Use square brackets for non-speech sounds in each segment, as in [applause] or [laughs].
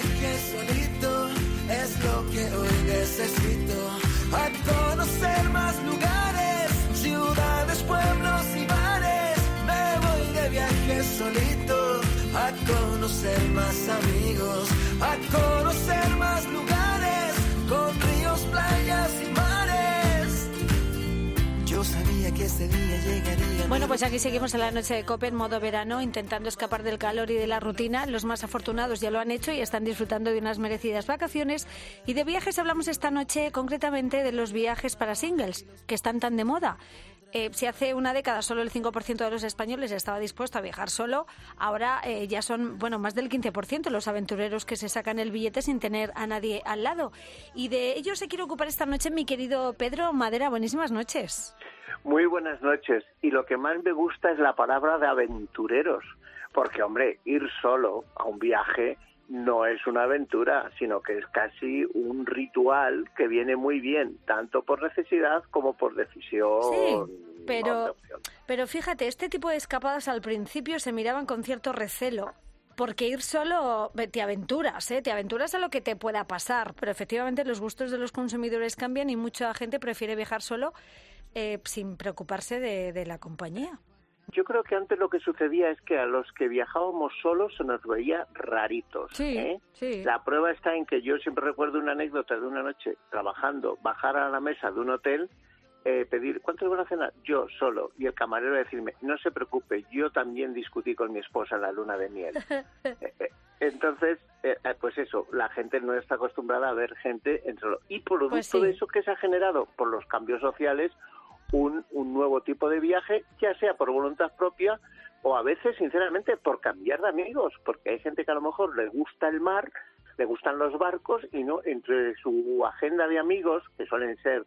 viaje solito es lo que hoy necesito. A conocer más lugares, ciudades, pueblos y bares. Me voy de viaje solito. A conocer más amigos, a conocer más lugares, con ríos, playas y mares. Yo sabía que ese día llegaría. Bueno, pues aquí seguimos en la noche de Cope en modo verano, intentando escapar del calor y de la rutina. Los más afortunados ya lo han hecho y están disfrutando de unas merecidas vacaciones. Y de viajes hablamos esta noche concretamente de los viajes para singles, que están tan de moda. Eh, si hace una década solo el 5% de los españoles estaba dispuesto a viajar solo, ahora eh, ya son, bueno, más del 15% los aventureros que se sacan el billete sin tener a nadie al lado. Y de ello se quiere ocupar esta noche mi querido Pedro Madera. Buenísimas noches. Muy buenas noches. Y lo que más me gusta es la palabra de aventureros. Porque, hombre, ir solo a un viaje no es una aventura, sino que es casi un ritual que viene muy bien, tanto por necesidad como por decisión. Sí, pero, pero fíjate, este tipo de escapadas al principio se miraban con cierto recelo. Porque ir solo te aventuras, ¿eh? te aventuras a lo que te pueda pasar, pero efectivamente los gustos de los consumidores cambian y mucha gente prefiere viajar solo eh, sin preocuparse de, de la compañía. Yo creo que antes lo que sucedía es que a los que viajábamos solos se nos veía raritos. Sí, ¿eh? sí. La prueba está en que yo siempre recuerdo una anécdota de una noche trabajando, bajar a la mesa de un hotel, eh, pedir, ¿cuántos van a cenar? Yo solo. Y el camarero decirme, no se preocupe, yo también discutí con mi esposa en la luna de miel. [laughs] Eh, eh, Entonces, eh, pues eso, la gente no está acostumbrada a ver gente en solo. Y producto Pues sí. de eso que se ha generado por los cambios sociales, un, un nuevo tipo de viaje, ya sea por voluntad propia o a veces, sinceramente, por cambiar de amigos, porque hay gente que a lo mejor le gusta el mar, le gustan los barcos y no entre su agenda de amigos, que suelen ser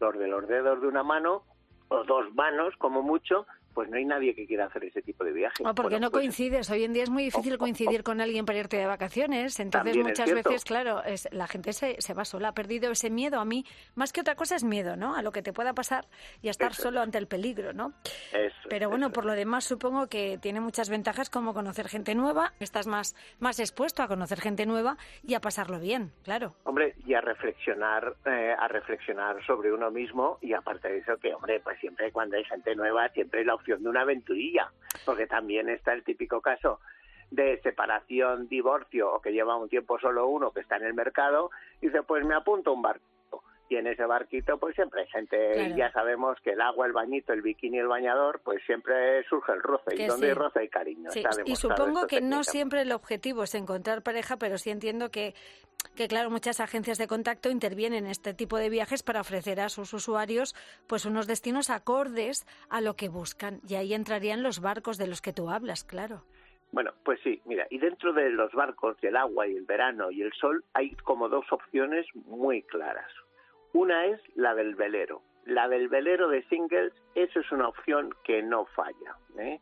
los de los dedos de una mano o dos manos como mucho, pues no hay nadie que quiera hacer ese tipo de viaje. O porque Bueno, no pues, coincides. Hoy en día es muy difícil coincidir con alguien para irte de vacaciones. Entonces, muchas veces, claro, es, la gente se, se va sola. Ha perdido ese miedo. A mí, más que otra cosa, es miedo, ¿no? A lo que te pueda pasar y a estar Eso solo ante el peligro, ¿no? Eso, Pero bueno, eso. por lo demás, supongo que tiene muchas ventajas como conocer gente nueva. Estás más, más expuesto a conocer gente nueva y a pasarlo bien, claro. Hombre, y a reflexionar, eh, a reflexionar sobre uno mismo y aparte de eso que, hombre, pues siempre cuando hay gente nueva siempre hay la opción de una aventurilla, porque también está el típico caso de separación, divorcio o que lleva un tiempo solo uno que está en el mercado y dice, pues me apunto un barquito. Y en ese barquito pues siempre hay gente, Claro. ya sabemos que el agua, el bañito, el bikini, el bañador, pues siempre surge el roce. Que y donde sí. hay roce hay cariño. Sí, y supongo que no siempre el objetivo es encontrar pareja, pero sí entiendo que, que, claro, muchas agencias de contacto intervienen en este tipo de viajes para ofrecer a sus usuarios pues unos destinos acordes a lo que buscan. Y ahí entrarían los barcos de los que tú hablas, claro. Bueno, pues sí, mira, y dentro de los barcos del agua y el verano y el sol hay como dos opciones muy claras. Una es la del velero. La del velero de singles, eso es una opción que no falla. ¿eh?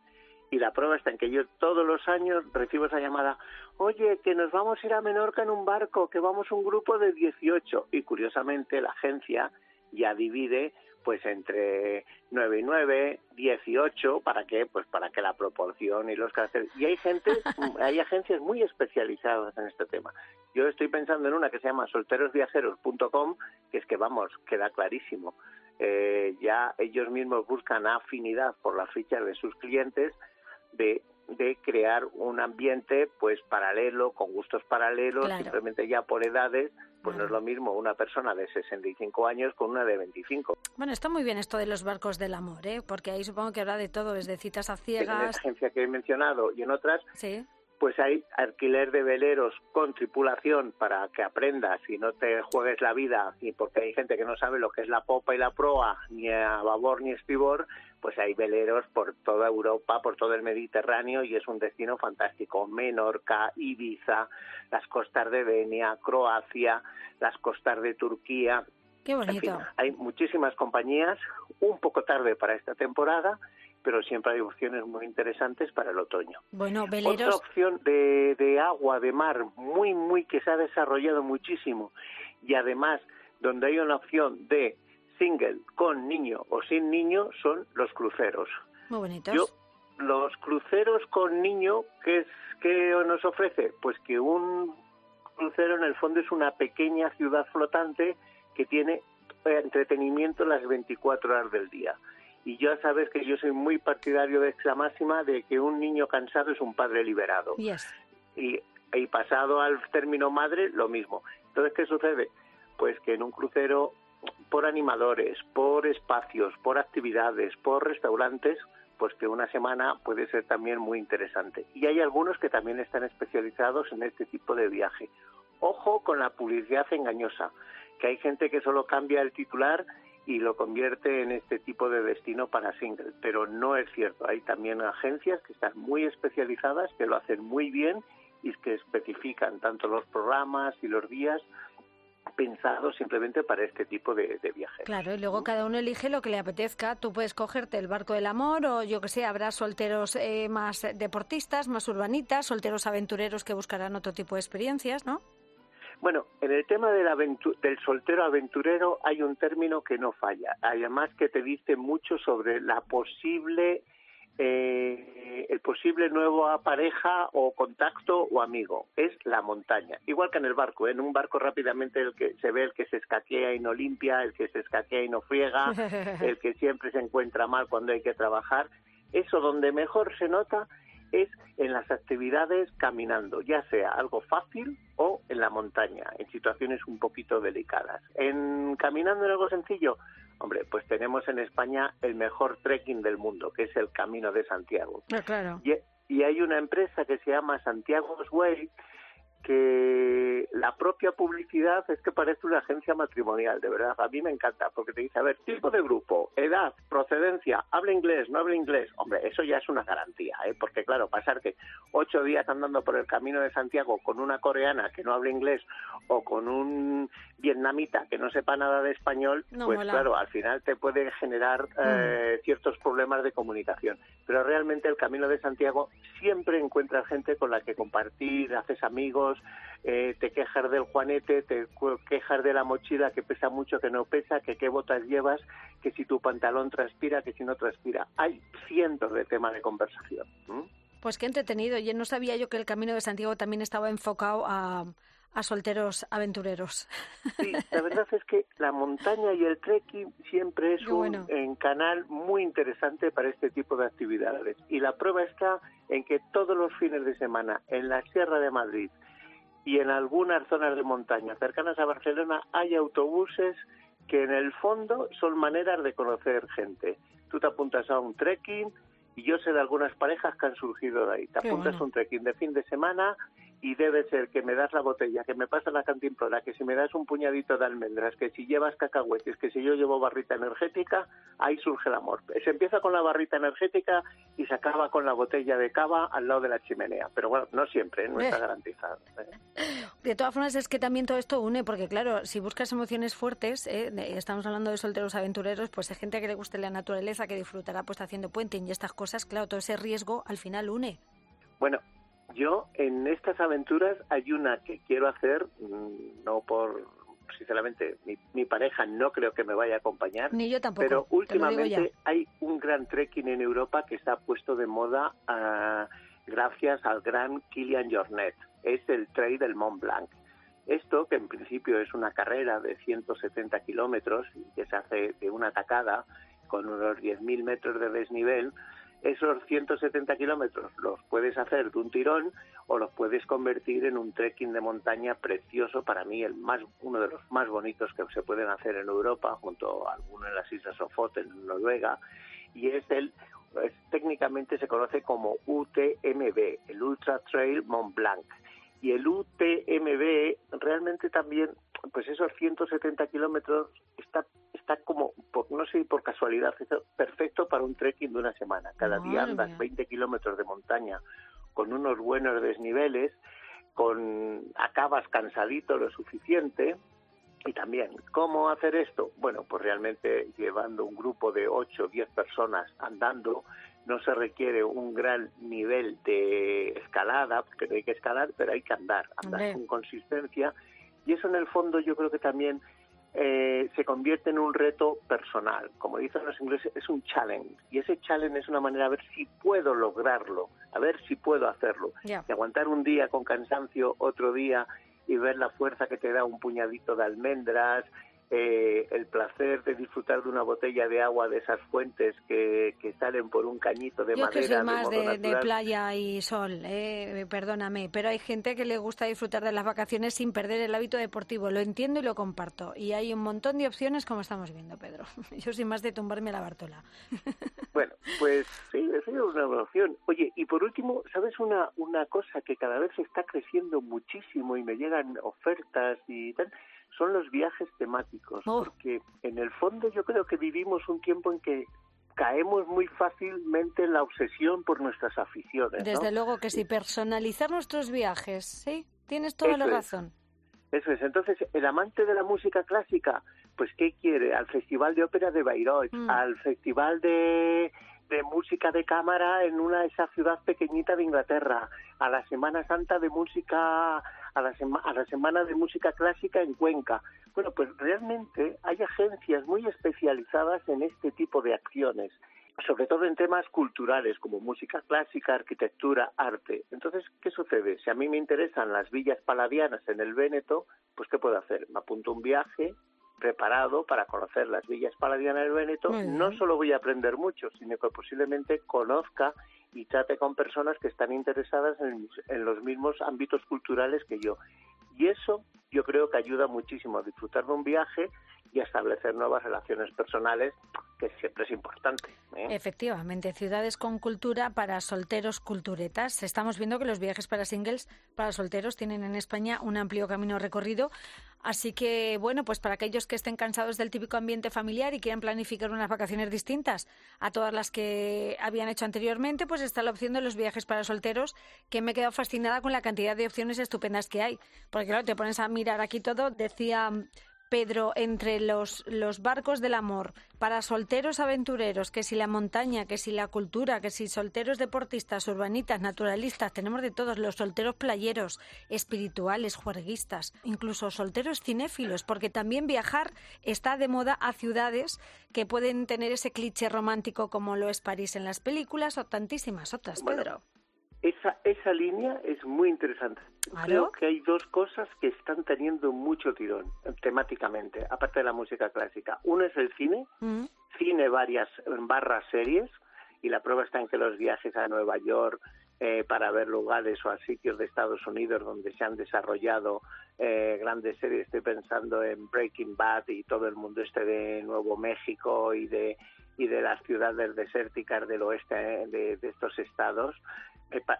Y la prueba está en que yo todos los años recibo esa llamada, oye, que nos vamos a ir a Menorca en un barco, que vamos un grupo de 18. Y curiosamente la agencia ya divide pues entre 9 y 9, 18, ¿para qué? Pues para que la proporción y los caracteres... Y hay gente, [laughs] hay agencias muy especializadas en este tema. Yo estoy pensando en una que se llama solterosviajeros.com, que es que, vamos, queda clarísimo. Eh, ya ellos mismos buscan afinidad por las fichas de sus clientes de de crear un ambiente pues paralelo, con gustos paralelos, Claro. simplemente ya por edades, pues no es lo mismo una persona de 65 años con una de 25. Bueno, está muy bien esto de los barcos del amor, ¿eh? Porque ahí supongo que habrá de todo, desde citas a En ciegas. esta agencia que he mencionado y en otras, Sí. Pues hay alquiler de veleros con tripulación para que aprendas y no te juegues la vida, y porque hay gente que no sabe lo que es la popa y la proa, ni a babor ni estribor, pues hay veleros por toda Europa, por todo el Mediterráneo y es un destino fantástico. Menorca, Ibiza, las costas de Denia, Croacia, las costas de Turquía. Qué En fin, bonito. hay muchísimas compañías, un poco tarde para esta temporada, pero siempre hay opciones muy interesantes para el otoño. Bueno, Otra veleros. opción de, de agua, de mar, muy, muy que se ha desarrollado muchísimo y además donde hay una opción de single con niño o sin niño son los cruceros. Muy bonitos. Yo, los cruceros con niño, ¿qué, es, ¿qué nos ofrece? Pues que un crucero en el fondo es una pequeña ciudad flotante que tiene entretenimiento las 24 horas del día. Y ya sabes que yo soy muy partidario de esa máxima de que un niño cansado es un padre liberado. Y, y pasado al término madre, lo mismo. Entonces, ¿qué sucede? Pues que en un crucero, por animadores, por espacios, por actividades, por restaurantes, pues que una semana puede ser también muy interesante. Y hay algunos que también están especializados en este tipo de viaje. Ojo con la publicidad engañosa, que hay gente que solo cambia el titular y lo convierte en este tipo de destino para single, pero no es cierto. Hay también agencias que están muy especializadas, que lo hacen muy bien y que especifican tanto los programas y los días pensados simplemente para este tipo de, viajes. Claro, y luego cada uno elige lo que le apetezca. Tú puedes cogerte el barco del amor o yo que sé, habrá solteros eh, más deportistas, más urbanitas, solteros aventureros que buscarán otro tipo de experiencias, ¿no? Bueno, en el tema del, del soltero aventurero hay un término que no falla, además que te dice mucho sobre la posible eh, el posible nuevo pareja o contacto o amigo es la montaña. Igual que en el barco, ¿eh? en un barco rápidamente el que se ve el que se escaquea y no limpia, el que se escaquea y no friega, [laughs] el que siempre se encuentra mal cuando hay que trabajar. Eso donde mejor se nota es en las actividades caminando, ya sea algo fácil o en la montaña, en situaciones un poquito delicadas. En caminando en algo sencillo, Hombre, pues tenemos en España el mejor trekking del mundo, que es el Camino de Santiago. Ah, claro. Y, y, hay una empresa que se llama Santiago's Way, que la propia publicidad es que parece una agencia matrimonial, de verdad. A mí me encanta, porque te dice, a ver, tipo de grupo, edad, procedencia, habla inglés, no habla inglés. Hombre, eso ya es una garantía, ¿eh? porque claro, pasar que ocho días andando por el camino de Santiago con una coreana que no habla inglés o con un vietnamita que no sepa nada de español, pues claro, al final te puede generar eh, mm. ciertos problemas de comunicación. Pero realmente el camino de Santiago siempre encuentras gente con la que compartir, haces amigos, eh, te quejas del juanete, te quejas de la mochila que pesa mucho, que no pesa, que qué botas llevas, que si tu pantalón transpira, que si no transpira. Hay cientos de temas de conversación. Pues qué entretenido. Yo no sabía yo que el Camino de Santiago también estaba enfocado a, solteros aventureros. [laughs] Sí, la verdad es que la montaña y el trekking siempre es un canal muy interesante para este tipo de actividades. Y la prueba está en que todos los fines de semana en la Sierra de Madrid, y en algunas zonas de montaña cercanas a Barcelona hay autobuses que en el fondo son maneras de conocer gente. Tú te apuntas a un trekking y yo sé de algunas parejas que han surgido de ahí. Te apuntas a un trekking de fin de semana y debe ser que me das la botella, que me pasa la cantimplora, que si me das un puñadito de almendras, que si llevas cacahuetes, que si yo llevo barrita energética, ahí surge el amor. Se empieza con la barrita energética y se acaba con la botella de cava al lado de la chimenea. Pero bueno, no siempre, ¿eh? no está eh. garantizado. ¿eh? De todas formas, es que también todo esto une, porque claro, si buscas emociones fuertes, estamos hablando de solteros aventureros, pues hay gente que le guste la naturaleza, que disfrutará pues haciendo puenting y estas cosas, claro, todo ese riesgo al final une. Bueno, yo en estas aventuras hay una que quiero hacer, mm, no por, sinceramente, mi, pareja no creo que me vaya a acompañar. Ni yo tampoco. Pero últimamente hay un gran trekking en Europa que se ha puesto de moda ah, gracias al gran Kilian Jornet. Es el Trail del Mont Blanc. Esto, que en principio es una carrera de 170 kilómetros y que se hace de una tacada con unos 10.000 metros de desnivel, esos 170 kilómetros los puedes hacer de un tirón o los puedes convertir en un trekking de montaña precioso, para mí el más uno de los más bonitos que se pueden hacer en Europa, junto a alguno en las Islas Sofoten, en Noruega, y es el técnicamente se conoce como UTMB, el Ultra Trail Mont Blanc. Y el UTMB realmente también, pues esos 170 kilómetros está está como, por, no sé por casualidad, perfecto para un trekking de una semana. Cada día andas 20 kilómetros de montaña con unos buenos desniveles, con acabas cansadito lo suficiente. Y también, ¿cómo hacer esto? Bueno, pues realmente llevando un grupo de 8 o 10 personas andando, no se requiere un gran nivel de escalada, porque no hay que escalar, pero hay que andar, andar con consistencia. Y eso en el fondo yo creo que también eh, se convierte en un reto personal. Como dicen los ingleses, es un challenge. Y ese challenge es una manera de ver si puedo lograrlo, a ver si puedo hacerlo. Y aguantar un día con cansancio, otro día y ver la fuerza que te da un puñadito de almendras, eh, el placer de disfrutar de una botella de agua de esas fuentes que, que salen por un cañito de Yo madera. que soy más de, de, playa y sol, eh, perdóname, pero hay gente que le gusta disfrutar de las vacaciones sin perder el hábito deportivo. Lo entiendo y lo comparto. Y hay un montón de opciones como estamos viendo, Pedro. [laughs] Yo soy más de tumbarme la Bartola. [laughs] Bueno, pues sí, es una opción. Oye, y por último, ¿sabes una, una cosa que cada vez está creciendo muchísimo y me llegan ofertas y tal? Son los viajes temáticos, oh. porque en el fondo yo creo que vivimos un tiempo en que caemos muy fácilmente en la obsesión por nuestras aficiones. Desde luego que sí, personalizar nuestros viajes, sí, tienes toda la razón. Eso es, entonces el amante de la música clásica, pues ¿qué quiere? Al Festival de Ópera de Bayreuth, mm. al Festival de, de música de cámara en una esa ciudad pequeñita de Inglaterra, a la Semana Santa de música a la, a la Semana de Música Clásica en Cuenca. Bueno, pues realmente hay agencias muy especializadas en este tipo de acciones, sobre todo en temas culturales como música clásica, arquitectura, arte. Entonces, ¿qué sucede? Si a mí me interesan las villas paladianas en el Véneto, pues ¿qué puedo hacer? Me apunto un viaje preparado para conocer las villas paladianas del Véneto, no solo voy a aprender mucho, sino que posiblemente conozca y trate con personas que están interesadas en, en, los mismos ámbitos culturales que yo. Y eso yo creo que ayuda muchísimo a disfrutar de un viaje y establecer nuevas relaciones personales, que siempre es importante. ¿eh? Efectivamente, ciudades con cultura para solteros culturetas. Estamos viendo que los viajes para singles, para solteros, tienen en España un amplio camino recorrido. Así que, bueno, pues para aquellos que estén cansados del típico ambiente familiar y quieran planificar unas vacaciones distintas a todas las que habían hecho anteriormente, pues está la opción de los viajes para solteros, que me he quedado fascinada con la cantidad de opciones estupendas que hay. Porque, claro, te pones a mirar aquí todo, decía Pedro, entre los, los barcos del amor, para solteros aventureros, que si la montaña, que si la cultura, que si solteros deportistas, urbanitas, naturalistas, tenemos de todos, los solteros playeros, espirituales, juerguistas, incluso solteros cinéfilos, porque también viajar está de moda a ciudades que pueden tener ese cliché romántico como lo es París en las películas o tantísimas otras, Pedro. Esa, esa línea es muy interesante. Creo que hay dos cosas que están teniendo mucho tirón temáticamente, aparte de la música clásica. Uno es el cine, mm. cine varias barras series, y la prueba está en que los viajes a Nueva York eh, para ver lugares o a sitios de Estados Unidos donde se han desarrollado eh, grandes series. Estoy pensando en Breaking Bad y todo el mundo este de Nuevo México y de y de las ciudades desérticas del oeste eh, de, de estos estados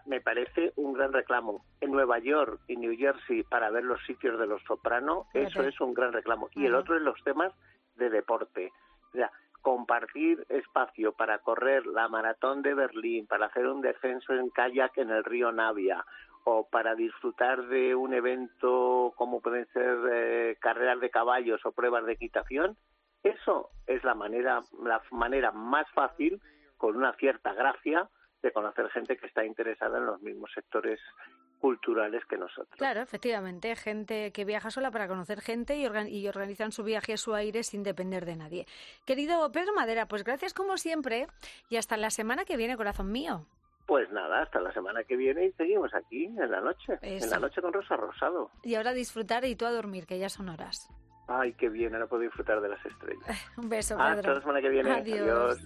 me, parece un gran reclamo. En Nueva York y New Jersey para ver los sitios de los sopranos, eso es un gran reclamo. Y el otro es los temas de deporte. O sea, compartir espacio para correr la maratón de Berlín, para hacer un descenso en kayak en el río Navia o para disfrutar de un evento como pueden ser eh, carreras de caballos o pruebas de equitación, eso es la manera, la manera más fácil, con una cierta gracia, de conocer gente que está interesada en los mismos sectores culturales que nosotros. Claro, efectivamente, gente que viaja sola para conocer gente y, organizan su viaje a su aire sin depender de nadie. Querido Pedro Madera, pues gracias como siempre y hasta la semana que viene, corazón mío. Pues nada, hasta la semana que viene y seguimos aquí en la noche, en la noche con Rosa Rosado. Y ahora disfrutar y tú a dormir, que ya son horas. Ay, qué bien, ahora puedo disfrutar de las estrellas. [laughs] Un beso, Pedro. Hasta la semana que viene. Adiós.